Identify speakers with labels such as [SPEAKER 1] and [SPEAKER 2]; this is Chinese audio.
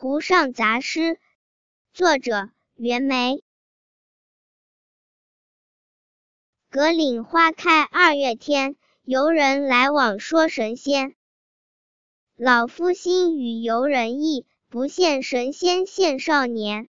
[SPEAKER 1] 湖上杂诗，作者袁枚。葛岭花开二月天，游人来往说神仙。老夫心与游人意，不羡神仙羡少年。